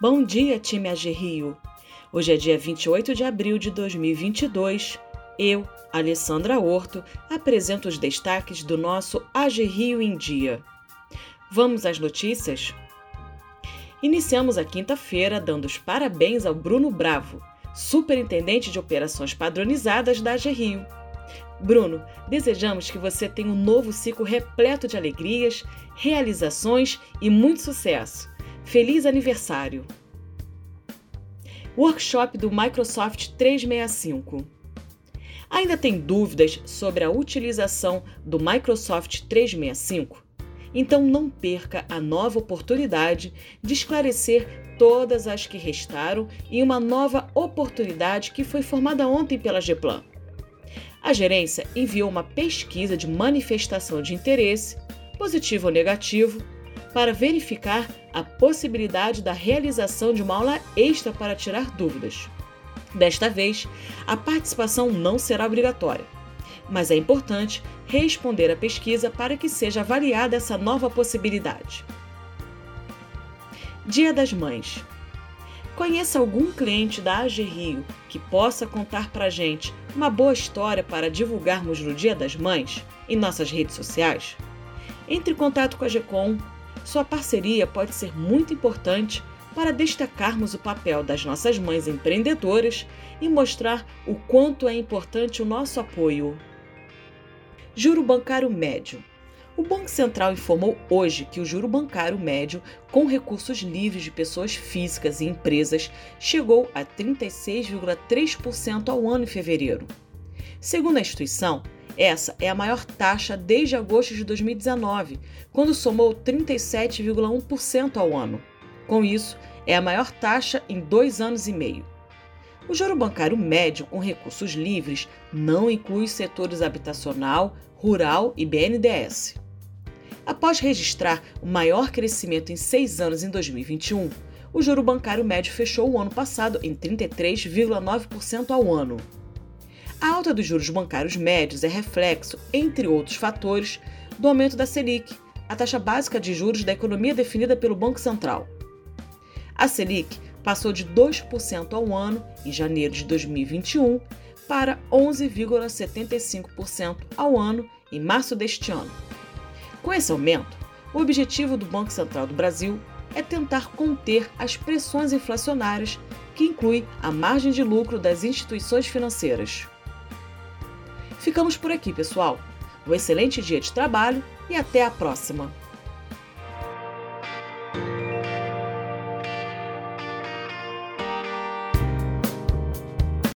Bom dia, time AG Rio! Hoje é dia 28 de abril de 2022. Eu, Alessandra Horto, apresento os destaques do nosso AG Rio em Dia. Vamos às notícias? Iniciamos a quinta-feira dando os parabéns ao Bruno Bravo, superintendente de operações padronizadas da AG Rio. Bruno, desejamos que você tenha um novo ciclo repleto de alegrias, realizações e muito sucesso. Feliz aniversário! Workshop do Microsoft 365. Ainda tem dúvidas sobre a utilização do Microsoft 365? Então não perca a nova oportunidade de esclarecer todas as que restaram em uma nova oportunidade que foi formada ontem pela Geplan. A gerência enviou uma pesquisa de manifestação de interesse, positivo ou negativo, para verificar a possibilidade da realização de uma aula extra para tirar dúvidas. Desta vez, a participação não será obrigatória, mas é importante responder à pesquisa para que seja avaliada essa nova possibilidade. Dia das Mães. Conheça algum cliente da AG Rio que possa contar para gente uma boa história para divulgarmos no Dia das Mães em nossas redes sociais? Entre em contato com a GECOM sua parceria pode ser muito importante para destacarmos o papel das nossas mães empreendedoras e mostrar o quanto é importante o nosso apoio. Juro bancário médio. O Banco Central informou hoje que o juro bancário médio, com recursos livres de pessoas físicas e empresas, chegou a 36,3% ao ano em fevereiro. Segundo a instituição, essa é a maior taxa desde agosto de 2019, quando somou 37,1% ao ano. Com isso, é a maior taxa em dois anos e meio. O juro bancário médio com recursos livres não inclui setores habitacional, rural e BNDES. Após registrar o maior crescimento em seis anos em 2021, o juro bancário médio fechou o ano passado em 33,9% ao ano. A alta dos juros bancários médios é reflexo, entre outros fatores, do aumento da Selic, a taxa básica de juros da economia definida pelo Banco Central. A Selic passou de 2% ao ano em janeiro de 2021 para 11,75% ao ano em março deste ano. Com esse aumento, o objetivo do Banco Central do Brasil é tentar conter as pressões inflacionárias, que inclui a margem de lucro das instituições financeiras. Ficamos por aqui, pessoal. Um excelente dia de trabalho e até a próxima!